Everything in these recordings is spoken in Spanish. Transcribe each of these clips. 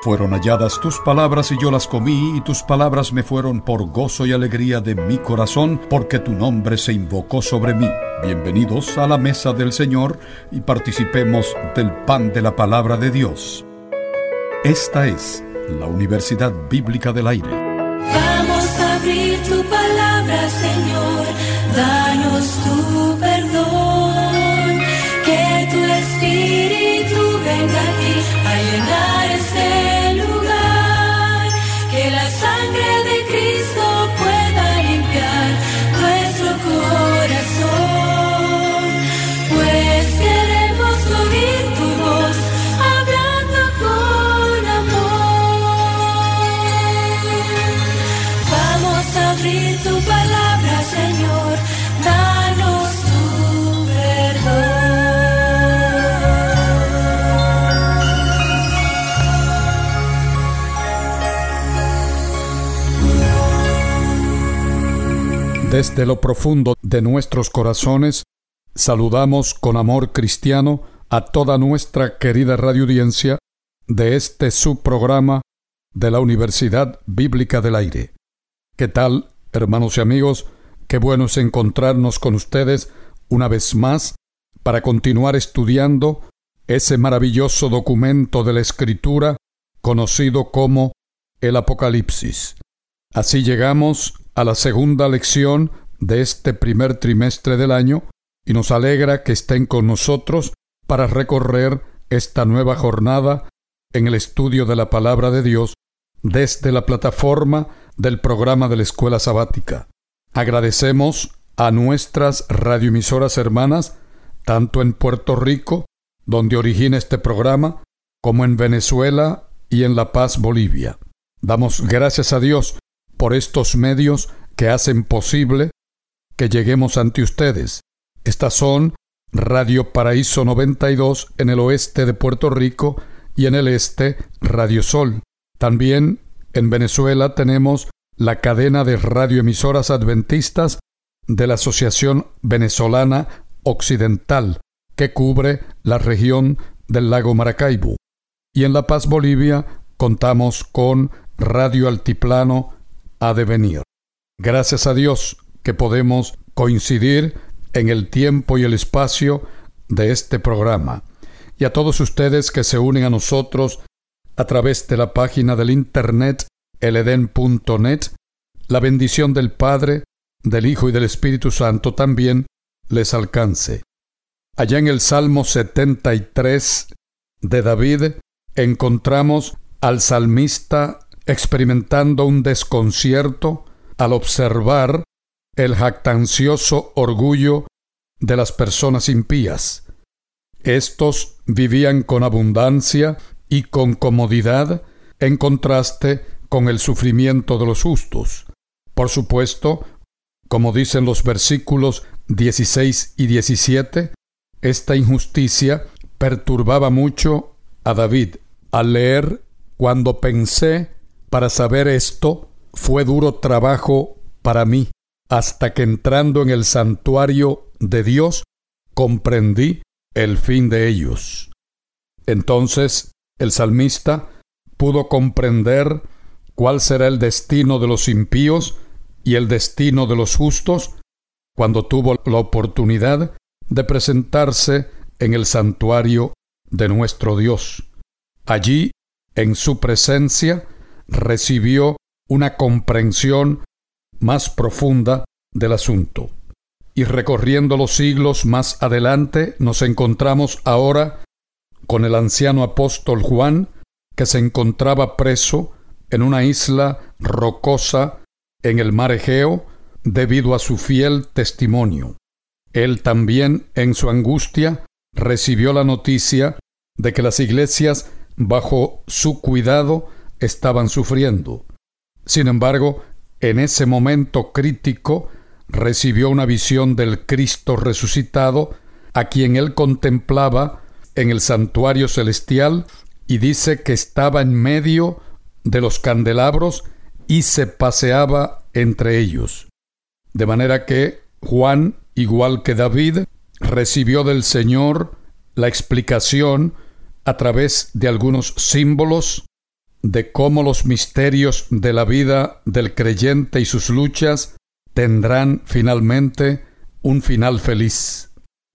Fueron halladas tus palabras y yo las comí, y tus palabras me fueron por gozo y alegría de mi corazón, porque tu nombre se invocó sobre mí. Bienvenidos a la mesa del Señor y participemos del pan de la palabra de Dios. Esta es la Universidad Bíblica del Aire. Desde lo profundo de nuestros corazones, saludamos con amor cristiano a toda nuestra querida radioaudiencia de este subprograma de la Universidad Bíblica del Aire. ¿Qué tal, hermanos y amigos? Qué bueno es encontrarnos con ustedes una vez más para continuar estudiando ese maravilloso documento de la Escritura conocido como el Apocalipsis. Así llegamos a la segunda lección de este primer trimestre del año y nos alegra que estén con nosotros para recorrer esta nueva jornada en el estudio de la palabra de Dios desde la plataforma del programa de la Escuela Sabática. Agradecemos a nuestras radioemisoras hermanas, tanto en Puerto Rico, donde origina este programa, como en Venezuela y en La Paz, Bolivia. Damos gracias a Dios por estos medios que hacen posible que lleguemos ante ustedes. Estas son Radio Paraíso 92 en el oeste de Puerto Rico y en el este Radio Sol. También en Venezuela tenemos la cadena de radioemisoras adventistas de la Asociación Venezolana Occidental, que cubre la región del lago Maracaibo. Y en La Paz, Bolivia, contamos con Radio Altiplano a devenir. Gracias a Dios que podemos coincidir en el tiempo y el espacio de este programa. Y a todos ustedes que se unen a nosotros a través de la página del internet eleden.net, la bendición del Padre, del Hijo y del Espíritu Santo también les alcance. Allá en el Salmo 73 de David encontramos al salmista experimentando un desconcierto al observar el jactancioso orgullo de las personas impías. Estos vivían con abundancia y con comodidad en contraste con el sufrimiento de los justos. Por supuesto, como dicen los versículos 16 y 17, esta injusticia perturbaba mucho a David. Al leer, cuando pensé para saber esto, fue duro trabajo para mí, hasta que entrando en el santuario de Dios, comprendí el fin de ellos. Entonces el salmista pudo comprender cuál será el destino de los impíos y el destino de los justos cuando tuvo la oportunidad de presentarse en el santuario de nuestro Dios. Allí, en su presencia, recibió una comprensión más profunda del asunto. Y recorriendo los siglos más adelante, nos encontramos ahora con el anciano apóstol Juan, que se encontraba preso en una isla rocosa en el mar Egeo debido a su fiel testimonio. Él también, en su angustia, recibió la noticia de que las iglesias bajo su cuidado estaban sufriendo. Sin embargo, en ese momento crítico recibió una visión del Cristo resucitado, a quien él contemplaba en el santuario celestial, y dice que estaba en medio de los candelabros y se paseaba entre ellos. De manera que Juan, igual que David, recibió del Señor la explicación a través de algunos símbolos de cómo los misterios de la vida del creyente y sus luchas tendrán finalmente un final feliz.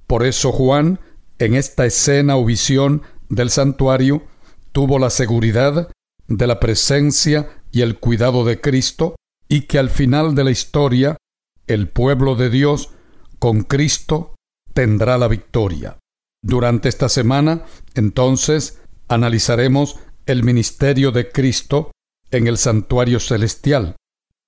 Por eso Juan, en esta escena o visión del santuario, tuvo la seguridad de la presencia y el cuidado de Cristo y que al final de la historia el pueblo de Dios con Cristo tendrá la victoria. Durante esta semana, entonces, analizaremos el ministerio de Cristo en el santuario celestial.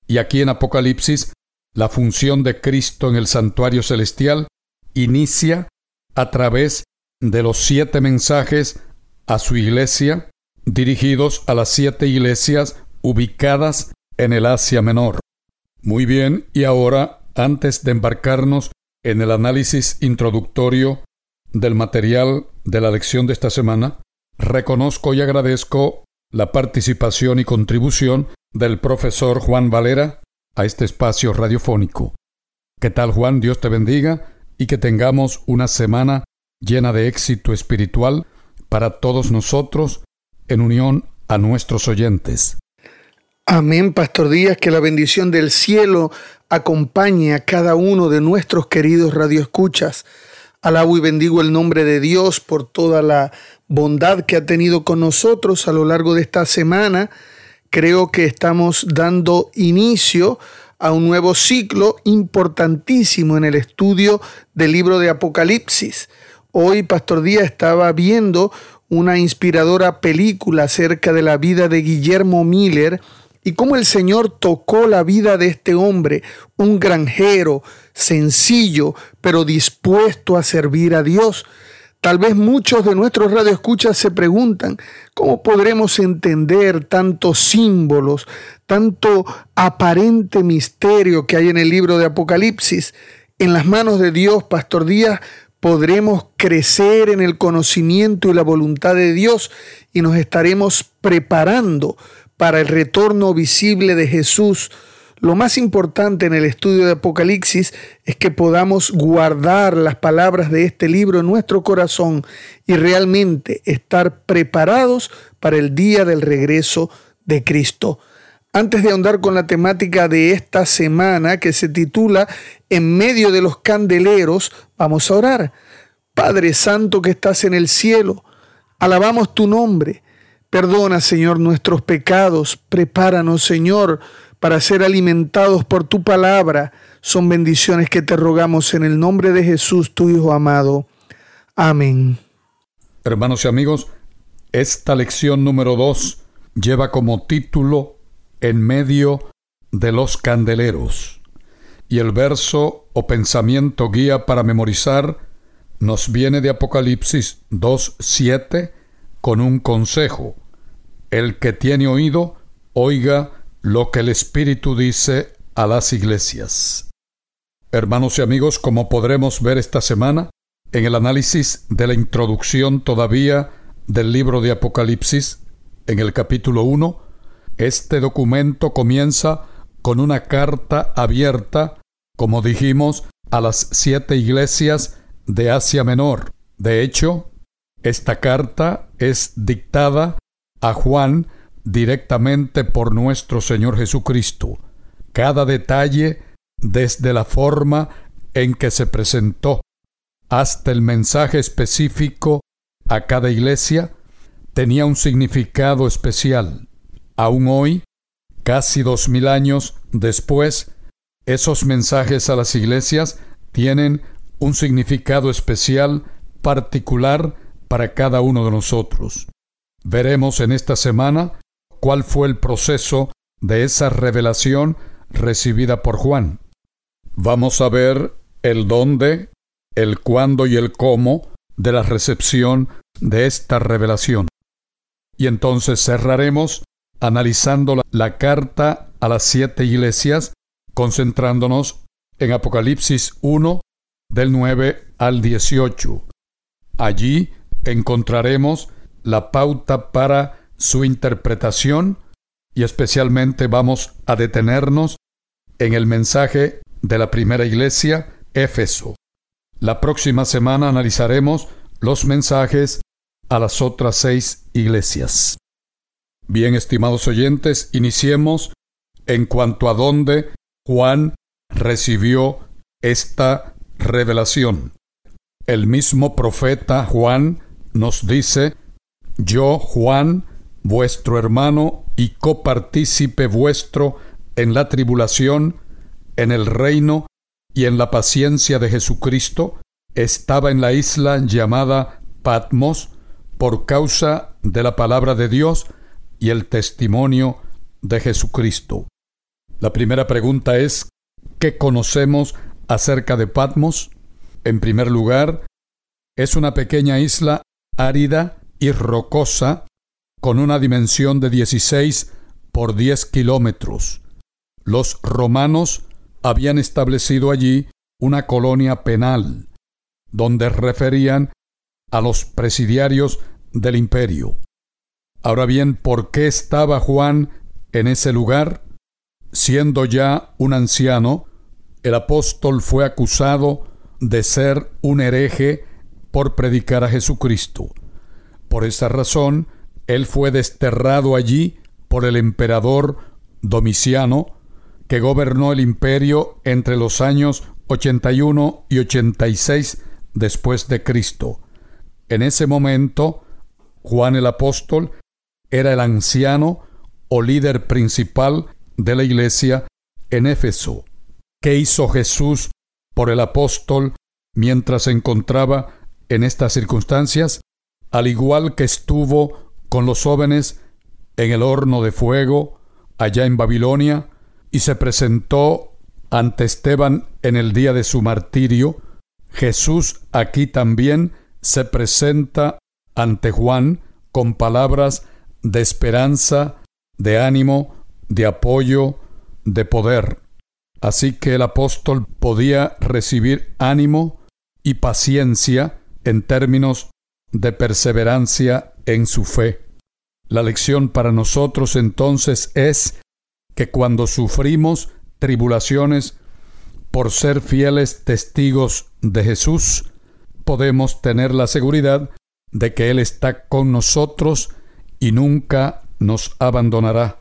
Y aquí en Apocalipsis, la función de Cristo en el santuario celestial inicia a través de los siete mensajes a su iglesia, dirigidos a las siete iglesias ubicadas en el Asia Menor. Muy bien, y ahora, antes de embarcarnos en el análisis introductorio del material de la lección de esta semana, reconozco y agradezco la participación y contribución del profesor Juan Valera a este espacio radiofónico. ¿Qué tal Juan? Dios te bendiga y que tengamos una semana llena de éxito espiritual para todos nosotros en unión a nuestros oyentes. Amén, Pastor Díaz, que la bendición del cielo acompañe a cada uno de nuestros queridos radioescuchas. Alabo y bendigo el nombre de Dios por toda la bondad que ha tenido con nosotros a lo largo de esta semana. Creo que estamos dando inicio a un nuevo ciclo importantísimo en el estudio del libro de Apocalipsis. Hoy Pastor Díaz estaba viendo una inspiradora película acerca de la vida de Guillermo Miller y cómo el Señor tocó la vida de este hombre, un granjero, sencillo, pero dispuesto a servir a Dios. Tal vez muchos de nuestros radioescuchas se preguntan, ¿cómo podremos entender tantos símbolos, tanto aparente misterio que hay en el libro de Apocalipsis? En las manos de Dios, Pastor Díaz, podremos crecer en el conocimiento y la voluntad de Dios y nos estaremos preparando para el retorno visible de Jesús, lo más importante en el estudio de Apocalipsis es que podamos guardar las palabras de este libro en nuestro corazón y realmente estar preparados para el día del regreso de Cristo. Antes de ahondar con la temática de esta semana que se titula En medio de los candeleros, vamos a orar. Padre Santo que estás en el cielo, alabamos tu nombre Perdona, Señor, nuestros pecados. Prepáranos, Señor, para ser alimentados por tu palabra. Son bendiciones que te rogamos en el nombre de Jesús, tu Hijo amado. Amén. Hermanos y amigos, esta lección número dos lleva como título En medio de los candeleros. Y el verso o pensamiento guía para memorizar nos viene de Apocalipsis 2.7 con un consejo. El que tiene oído, oiga lo que el Espíritu dice a las iglesias. Hermanos y amigos, como podremos ver esta semana, en el análisis de la introducción todavía del libro de Apocalipsis, en el capítulo 1, este documento comienza con una carta abierta, como dijimos, a las siete iglesias de Asia Menor. De hecho, esta carta es dictada a Juan directamente por nuestro Señor Jesucristo. Cada detalle, desde la forma en que se presentó hasta el mensaje específico a cada iglesia, tenía un significado especial. Aún hoy, casi dos mil años después, esos mensajes a las iglesias tienen un significado especial particular para cada uno de nosotros. Veremos en esta semana cuál fue el proceso de esa revelación recibida por Juan. Vamos a ver el dónde, el cuándo y el cómo de la recepción de esta revelación. Y entonces cerraremos analizando la, carta a las siete iglesias, concentrándonos en Apocalipsis 1 del 9 al 18. Allí encontraremos la pauta para su interpretación y especialmente vamos a detenernos en el mensaje de la primera iglesia, Éfeso. La próxima semana analizaremos los mensajes a las otras seis iglesias. Bien, estimados oyentes, iniciemos en cuanto a dónde Juan recibió esta revelación. El mismo profeta Juan nos dice, Yo, Juan, vuestro hermano y copartícipe vuestro en la tribulación, en el reino y en la paciencia de Jesucristo, estaba en la isla llamada Patmos por causa de la palabra de Dios y el testimonio de Jesucristo. La primera pregunta es, ¿qué conocemos acerca de Patmos? En primer lugar, es una pequeña isla árida y rocosa con una dimensión de 16 por 10 kilómetros. Los romanos habían establecido allí una colonia penal, donde referían a los presidiarios del imperio. Ahora bien, ¿por qué estaba Juan en ese lugar? Siendo ya un anciano, el apóstol fue acusado de ser un hereje por predicar a Jesucristo. Por esa razón, él fue desterrado allí por el emperador Domiciano, que gobernó el imperio entre los años 81 y 86 después de Cristo. En ese momento, Juan el apóstol era el anciano o líder principal de la iglesia en Éfeso. ¿Qué hizo Jesús por el apóstol mientras se encontraba en estas circunstancias? Al igual que estuvo con los jóvenes en el horno de fuego allá en Babilonia y se presentó ante Esteban en el día de su martirio, Jesús aquí también se presenta ante Juan con palabras de esperanza, de ánimo, de apoyo, de poder. Así que el apóstol podía recibir ánimo y paciencia en términos de perseverancia en su fe. La lección para nosotros entonces es que cuando sufrimos tribulaciones por ser fieles testigos de Jesús, podemos tener la seguridad de que Él está con nosotros y nunca nos abandonará.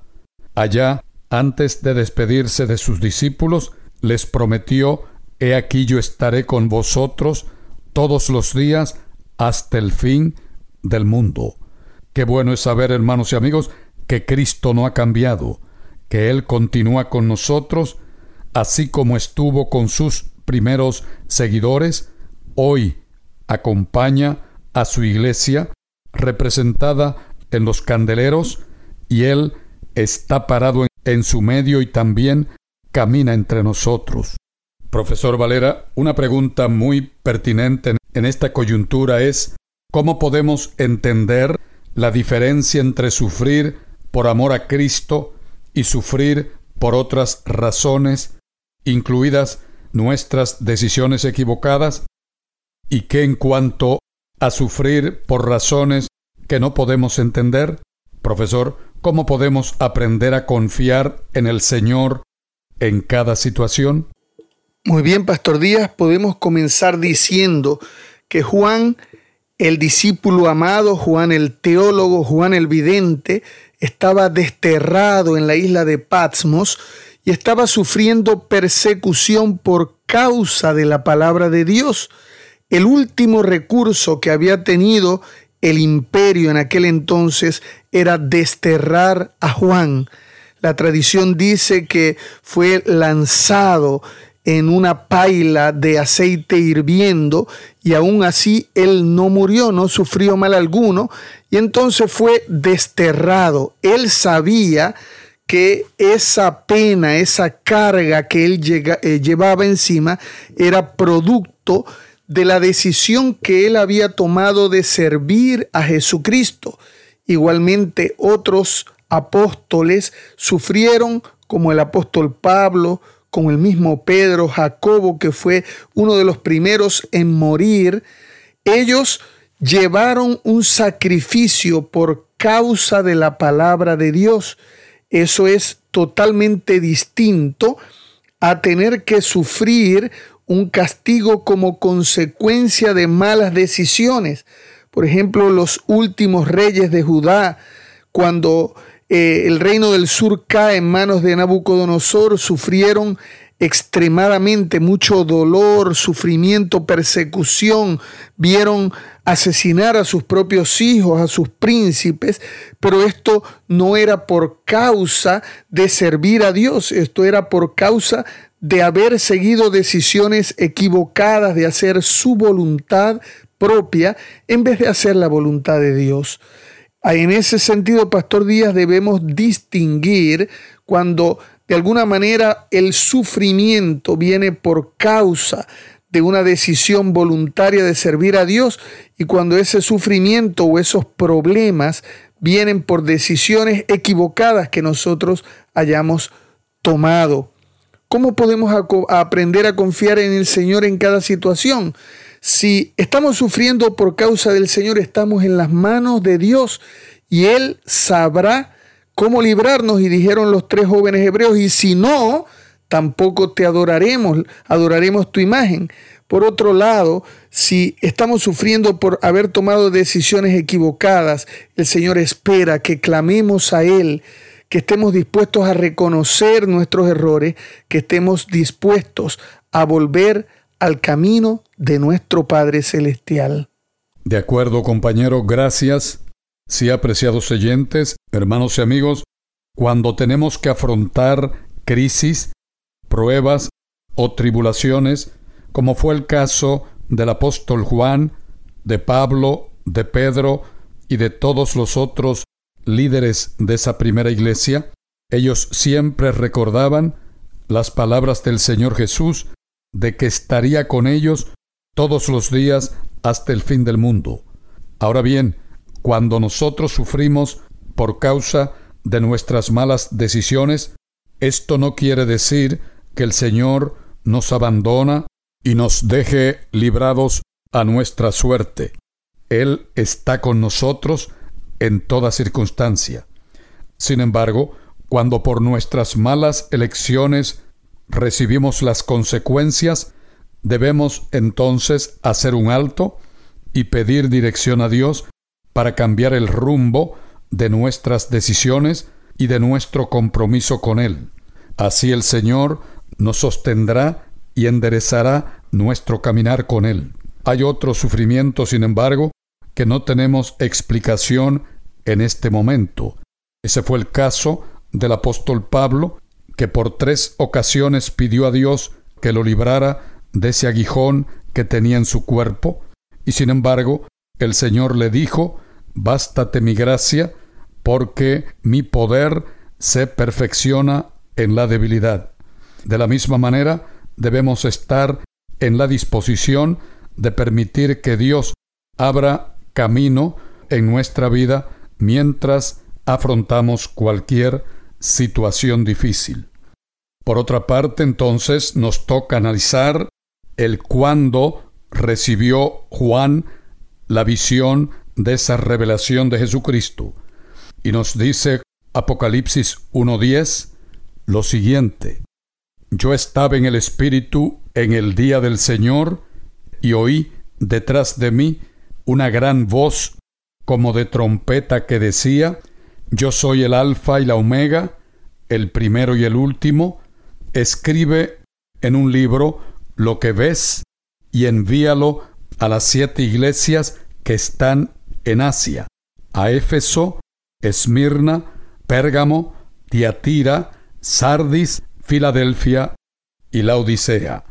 Allá, antes de despedirse de sus discípulos, les prometió, He aquí yo estaré con vosotros todos los días hasta el fin del mundo. Qué bueno es saber, hermanos y amigos, que Cristo no ha cambiado, que Él continúa con nosotros, así como estuvo con sus primeros seguidores, hoy acompaña a su iglesia, representada en los candeleros, y Él está parado en su medio y también camina entre nosotros. Profesor Valera, una pregunta muy pertinente en esta coyuntura es, ¿cómo podemos entender la diferencia entre sufrir por amor a Cristo y sufrir por otras razones, incluidas nuestras decisiones equivocadas, y que en cuanto a sufrir por razones que no podemos entender, profesor, ¿cómo podemos aprender a confiar en el Señor en cada situación? Muy bien, Pastor Díaz, podemos comenzar diciendo que Juan el discípulo amado, Juan el teólogo, Juan el vidente, estaba desterrado en la isla de Patmos y estaba sufriendo persecución por causa de la palabra de Dios. El último recurso que había tenido el imperio en aquel entonces era desterrar a Juan. La tradición dice que fue lanzado en una paila de aceite hirviendo y aún así él no murió, no sufrió mal alguno y entonces fue desterrado. Él sabía que esa pena, esa carga que él eh, llevaba encima era producto de la decisión que él había tomado de servir a Jesucristo. Igualmente otros apóstoles sufrieron como el apóstol Pablo, con el mismo Pedro, Jacobo, que fue uno de los primeros en morir, ellos llevaron un sacrificio por causa de la palabra de Dios. Eso es totalmente distinto a tener que sufrir un castigo como consecuencia de malas decisiones. Por ejemplo, los últimos reyes de Judá, cuando eh, el reino del sur cae en manos de Nabucodonosor, sufrieron extremadamente mucho dolor, sufrimiento, persecución, vieron asesinar a sus propios hijos, a sus príncipes, pero esto no era por causa de servir a Dios, esto era por causa de haber seguido decisiones equivocadas, de hacer su voluntad propia en vez de hacer la voluntad de Dios. En ese sentido, Pastor Díaz, debemos distinguir cuando de alguna manera el sufrimiento viene por causa de una decisión voluntaria de servir a Dios y cuando ese sufrimiento o esos problemas vienen por decisiones equivocadas que nosotros hayamos tomado. ¿Cómo podemos aprender a confiar en el Señor en cada situación? Si estamos sufriendo por causa del Señor, estamos en las manos de Dios y Él sabrá cómo librarnos y dijeron los tres jóvenes hebreos, y si no, tampoco te adoraremos, adoraremos tu imagen. Por otro lado, si estamos sufriendo por haber tomado decisiones equivocadas, el Señor espera que clamemos a Él, que estemos dispuestos a reconocer nuestros errores, que estemos dispuestos a volver al camino de nuestro Padre Celestial. De acuerdo, compañero, gracias. Sí, apreciados oyentes, hermanos y amigos, cuando tenemos que afrontar crisis, pruebas o tribulaciones, como fue el caso del apóstol Juan, de Pablo, de Pedro y de todos los otros líderes de esa primera iglesia, ellos siempre recordaban las palabras del Señor Jesús de que estaría con ellos todos los días hasta el fin del mundo. Ahora bien, cuando nosotros sufrimos por causa de nuestras malas decisiones, esto no quiere decir que el Señor nos abandona y nos deje librados a nuestra suerte. Él está con nosotros en toda circunstancia. Sin embargo, cuando por nuestras malas elecciones recibimos las consecuencias, debemos entonces hacer un alto y pedir dirección a Dios para cambiar el rumbo de nuestras decisiones y de nuestro compromiso con Él. Así el Señor nos sostendrá y enderezará nuestro caminar con Él. Hay otro sufrimiento, sin embargo, que no tenemos explicación en este momento. Ese fue el caso del apóstol Pablo, que por tres ocasiones pidió a Dios que lo librara de ese aguijón que tenía en su cuerpo, y sin embargo el Señor le dijo Bástate mi gracia, porque mi poder se perfecciona en la debilidad. De la misma manera, debemos estar en la disposición de permitir que Dios abra camino en nuestra vida mientras afrontamos cualquier situación difícil. Por otra parte, entonces, nos toca analizar el cuándo recibió Juan la visión de esa revelación de Jesucristo. Y nos dice Apocalipsis 1.10 lo siguiente. Yo estaba en el Espíritu en el día del Señor y oí detrás de mí una gran voz como de trompeta que decía, Yo soy el Alfa y la Omega, el primero y el último, escribe en un libro lo que ves y envíalo a las siete iglesias que están en Asia, a Éfeso, Esmirna, Pérgamo, Tiatira, Sardis, Filadelfia y la Odisea.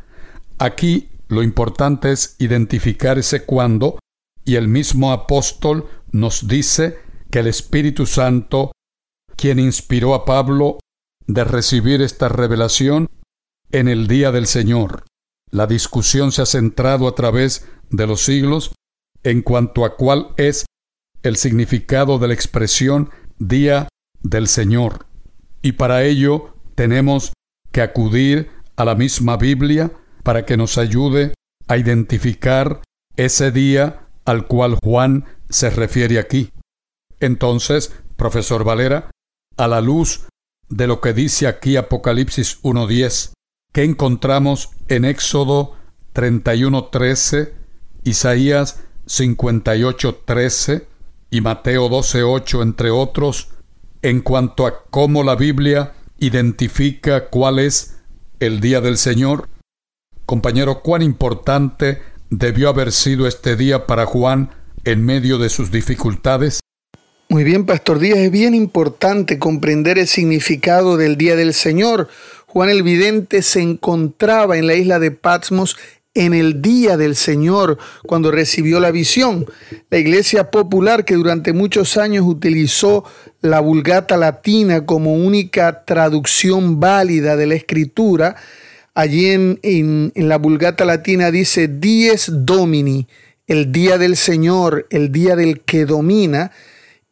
Aquí lo importante es identificar ese cuándo y el mismo apóstol nos dice que el Espíritu Santo, quien inspiró a Pablo de recibir esta revelación en el día del Señor. La discusión se ha centrado a través de los siglos en cuanto a cuál es el significado de la expresión Día del Señor. Y para ello tenemos que acudir a la misma Biblia para que nos ayude a identificar ese día al cual Juan se refiere aquí. Entonces, profesor Valera, a la luz de lo que dice aquí Apocalipsis 1.10, que encontramos en Éxodo 31.13, Isaías 58.13 y Mateo 12.8, entre otros, en cuanto a cómo la Biblia identifica cuál es el día del Señor? Compañero, cuán importante debió haber sido este día para Juan en medio de sus dificultades. Muy bien, Pastor Díaz, es bien importante comprender el significado del Día del Señor. Juan el Vidente se encontraba en la isla de Patmos en el día del Señor, cuando recibió la visión. La Iglesia Popular, que durante muchos años utilizó la Vulgata Latina como única traducción válida de la Escritura, allí en, en, la Vulgata Latina dice Dies Domini, el día del Señor, el día del que domina,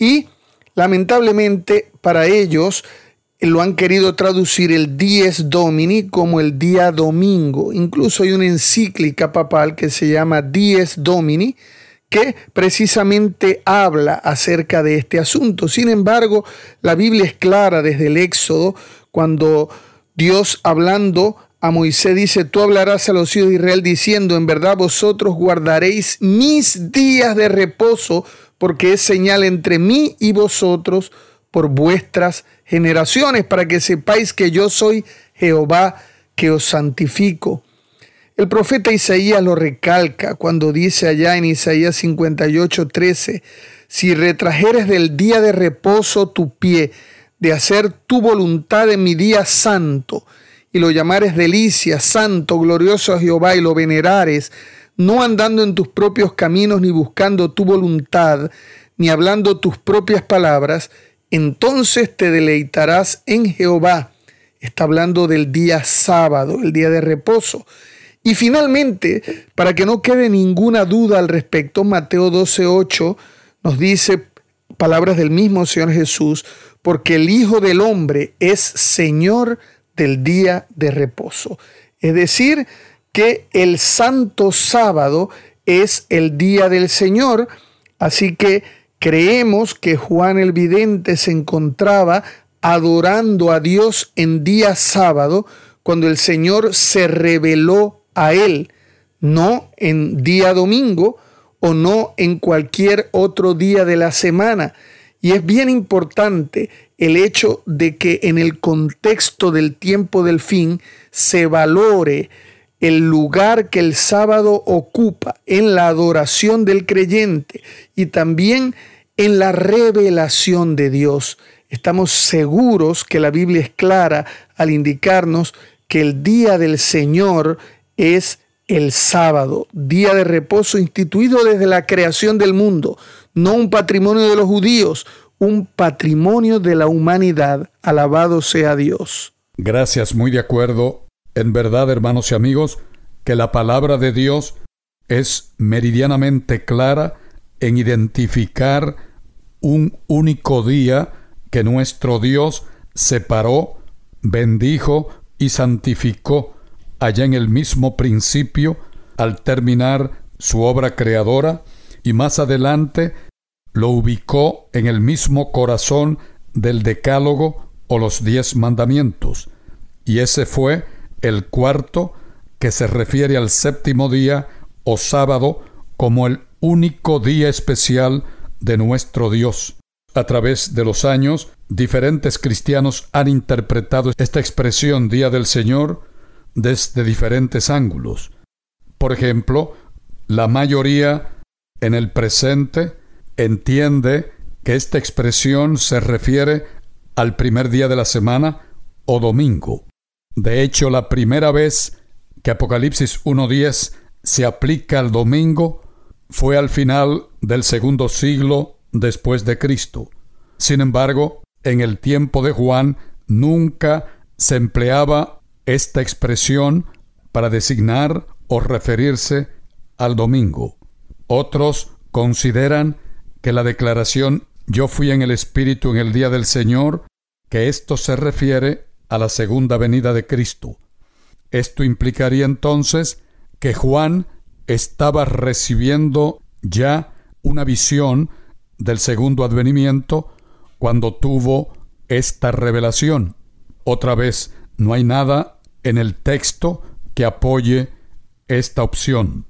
y lamentablemente para ellos lo han querido traducir el Dies Domini como el día domingo. Incluso hay una encíclica papal que se llama Dies Domini que precisamente habla acerca de este asunto. Sin embargo, la Biblia es clara desde el Éxodo cuando Dios hablando a Moisés dice, tú hablarás a los hijos de Israel diciendo, en verdad vosotros guardaréis mis días de reposo, porque es señal entre mí y vosotros por vuestras generaciones, para que sepáis que yo soy Jehová que os santifico. El profeta Isaías lo recalca cuando dice allá en Isaías 58, 13, si retrajeres del día de reposo tu pie, de hacer tu voluntad en mi día santo, y lo llamares delicia, santo, glorioso a Jehová, y lo venerares, no andando en tus propios caminos, ni buscando tu voluntad, ni hablando tus propias palabras, entonces te deleitarás en Jehová. Está hablando del día sábado, el día de reposo. Y finalmente, para que no quede ninguna duda al respecto, Mateo 12:8 nos dice palabras del mismo Señor Jesús, porque el Hijo del Hombre es Señor del día de reposo. Es decir, que el santo sábado es el día del Señor, así que Creemos que Juan el Vidente se encontraba adorando a Dios en día sábado cuando el Señor se reveló a él, no en día domingo o no en cualquier otro día de la semana. Y es bien importante el hecho de que en el contexto del tiempo del fin se valore el lugar que el sábado ocupa en la adoración del creyente y también en la revelación de Dios. Estamos seguros que la Biblia es clara al indicarnos que el día del Señor es el sábado, día de reposo instituido desde la creación del mundo, no un patrimonio de los judíos, un patrimonio de la humanidad. Alabado sea Dios. Gracias, muy de acuerdo. En verdad, hermanos y amigos, que la palabra de Dios es meridianamente clara en identificar un único día que nuestro Dios separó, bendijo y santificó allá en el mismo principio al terminar su obra creadora y más adelante lo ubicó en el mismo corazón del decálogo o los diez mandamientos. Y ese fue el cuarto que se refiere al séptimo día o sábado como el único día especial de nuestro Dios. A través de los años, diferentes cristianos han interpretado esta expresión Día del Señor desde diferentes ángulos. Por ejemplo, la mayoría en el presente entiende que esta expresión se refiere al primer día de la semana o domingo. De hecho, la primera vez que Apocalipsis 1.10 se aplica al domingo fue al final del segundo siglo después de Cristo. Sin embargo, en el tiempo de Juan nunca se empleaba esta expresión para designar o referirse al domingo. Otros consideran que la declaración yo fui en el Espíritu en el día del Señor, que esto se refiere a la segunda venida de Cristo. Esto implicaría entonces que Juan estaba recibiendo ya una visión del segundo advenimiento cuando tuvo esta revelación. Otra vez, no hay nada en el texto que apoye esta opción.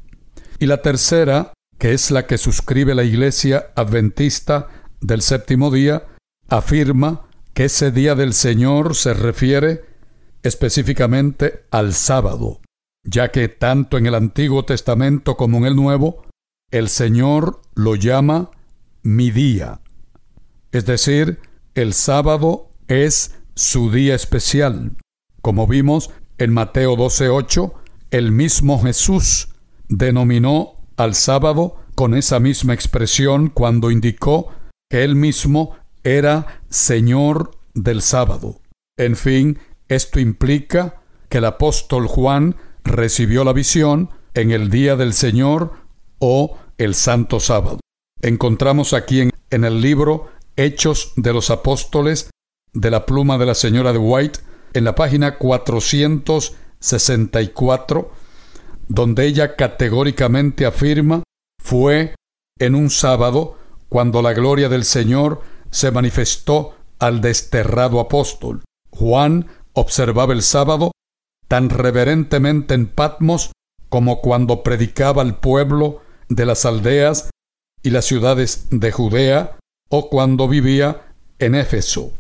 Y la tercera, que es la que suscribe la Iglesia Adventista del séptimo día, afirma que ese día del Señor se refiere específicamente al sábado, ya que tanto en el Antiguo Testamento como en el Nuevo, el Señor lo llama mi día. Es decir, el sábado es su día especial. Como vimos en Mateo 12:8, el mismo Jesús denominó al sábado con esa misma expresión cuando indicó que él mismo era Señor del sábado. En fin, esto implica que el apóstol Juan recibió la visión en el día del Señor o el Santo Sábado. Encontramos aquí en, el libro Hechos de los Apóstoles de la pluma de la señora de White en la página 464, donde ella categóricamente afirma fue en un sábado cuando la gloria del Señor se manifestó al desterrado apóstol. Juan observaba el sábado tan reverentemente en Patmos como cuando predicaba al pueblo de las aldeas y las ciudades de Judea o cuando vivía en Éfeso.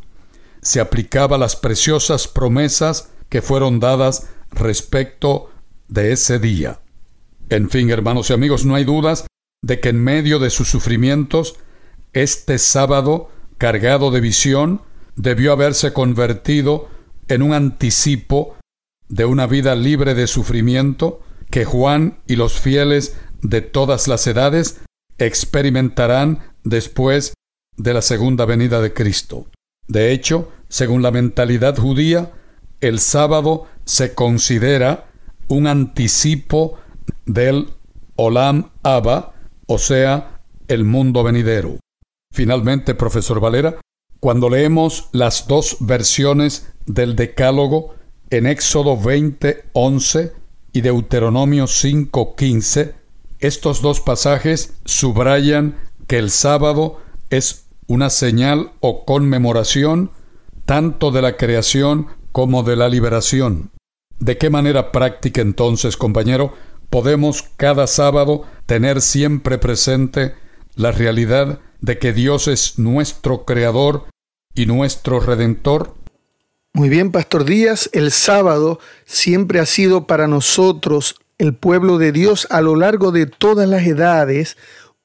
Se aplicaba las preciosas promesas que fueron dadas respecto de ese día. En fin, hermanos y amigos, no hay dudas de que en medio de sus sufrimientos, este sábado, cargado de visión, debió haberse convertido en un anticipo de una vida libre de sufrimiento que Juan y los fieles de todas las edades experimentarán después de la segunda venida de Cristo. De hecho, según la mentalidad judía, el sábado se considera un anticipo del Olam Abba, o sea, el mundo venidero. Finalmente, profesor Valera, cuando leemos las dos versiones del Decálogo en Éxodo 20:11 y Deuteronomio 5:15, estos dos pasajes subrayan que el sábado es una señal o conmemoración tanto de la creación como de la liberación. ¿De qué manera práctica entonces, compañero, podemos cada sábado tener siempre presente la realidad de que Dios es nuestro Creador y nuestro Redentor? Muy bien, Pastor Díaz, el sábado siempre ha sido para nosotros, el pueblo de Dios, a lo largo de todas las edades,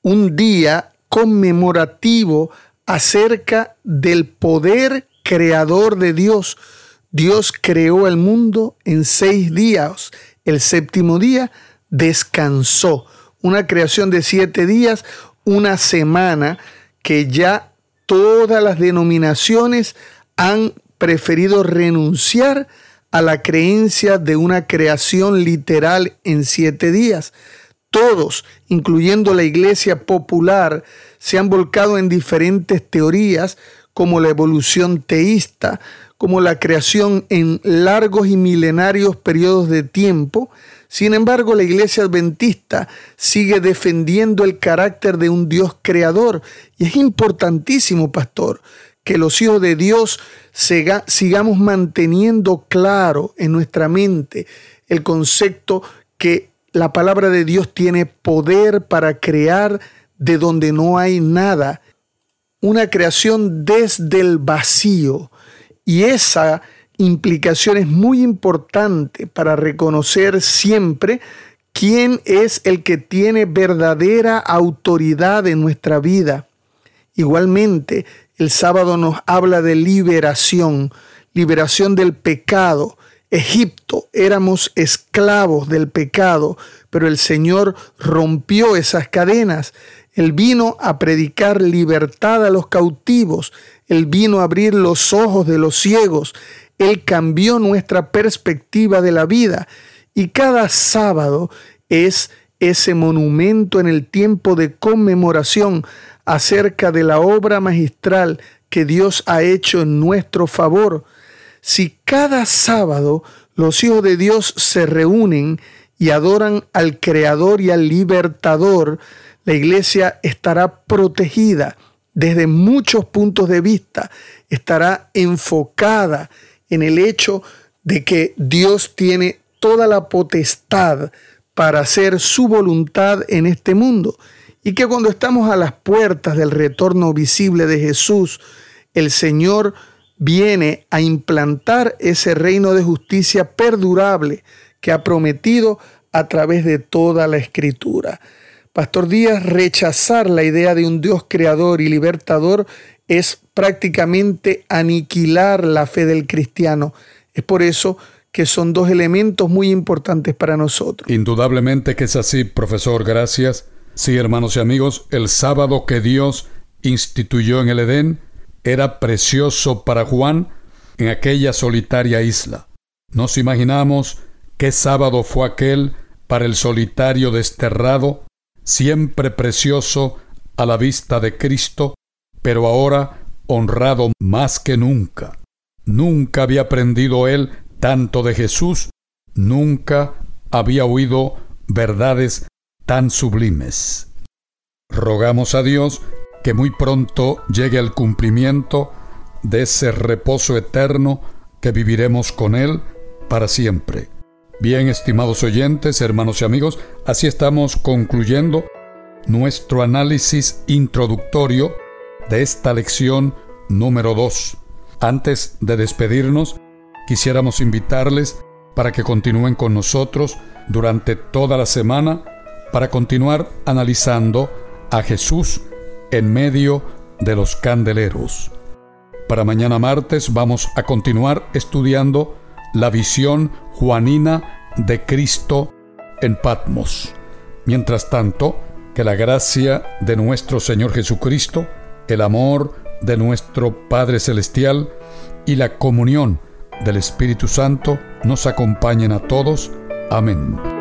un día conmemorativo acerca del poder creador de Dios. Dios creó el mundo en seis días. El séptimo día descansó. Una creación de siete días, una semana que ya todas las denominaciones han preferido renunciar a la creencia de una creación literal en siete días. Todos, incluyendo la iglesia popular, se han volcado en diferentes teorías como la evolución teísta, como la creación en largos y milenarios periodos de tiempo. Sin embargo, la iglesia adventista sigue defendiendo el carácter de un Dios creador. Y es importantísimo, pastor, que los hijos de Dios sigamos manteniendo claro en nuestra mente el concepto que la palabra de Dios tiene poder para crear de donde no hay nada, una creación desde el vacío. Y esa implicación es muy importante para reconocer siempre quién es el que tiene verdadera autoridad en nuestra vida. Igualmente, el sábado nos habla de liberación, liberación del pecado. Egipto éramos esclavos del pecado, pero el Señor rompió esas cadenas él vino a predicar libertad a los cautivos. Él vino a abrir los ojos de los ciegos. Él cambió nuestra perspectiva de la vida. Y cada sábado es ese monumento en el tiempo de conmemoración acerca de la obra magistral que Dios ha hecho en nuestro favor. Si cada sábado los hijos de Dios se reúnen y adoran al Creador y al Libertador, la iglesia estará protegida desde muchos puntos de vista, estará enfocada en el hecho de que Dios tiene toda la potestad para hacer su voluntad en este mundo y que cuando estamos a las puertas del retorno visible de Jesús, el Señor viene a implantar ese reino de justicia perdurable que ha prometido a través de toda la escritura. Pastor Díaz, rechazar la idea de un Dios creador y libertador es prácticamente aniquilar la fe del cristiano. Es por eso que son dos elementos muy importantes para nosotros. Indudablemente que es así, profesor, gracias. Sí, hermanos y amigos, el sábado que Dios instituyó en el Edén era precioso para Juan en aquella solitaria isla. Nos imaginamos qué sábado fue aquel para el solitario desterrado, siempre precioso a la vista de Cristo, pero ahora honrado más que nunca. Nunca había aprendido él tanto de Jesús, nunca había oído verdades tan sublimes. Rogamos a Dios que muy pronto llegue el cumplimiento de ese reposo eterno que viviremos con Él para siempre. Bien, estimados oyentes, hermanos y amigos, así estamos concluyendo nuestro análisis introductorio de esta lección número 2. Antes de despedirnos, quisiéramos invitarles para que continúen con nosotros durante toda la semana para continuar analizando a Jesús en medio de los candeleros. Para mañana martes vamos a continuar estudiando la visión juanina de Cristo en Patmos. Mientras tanto, que la gracia de nuestro Señor Jesucristo, el amor de nuestro Padre Celestial y la comunión del Espíritu Santo nos acompañen a todos. Amén.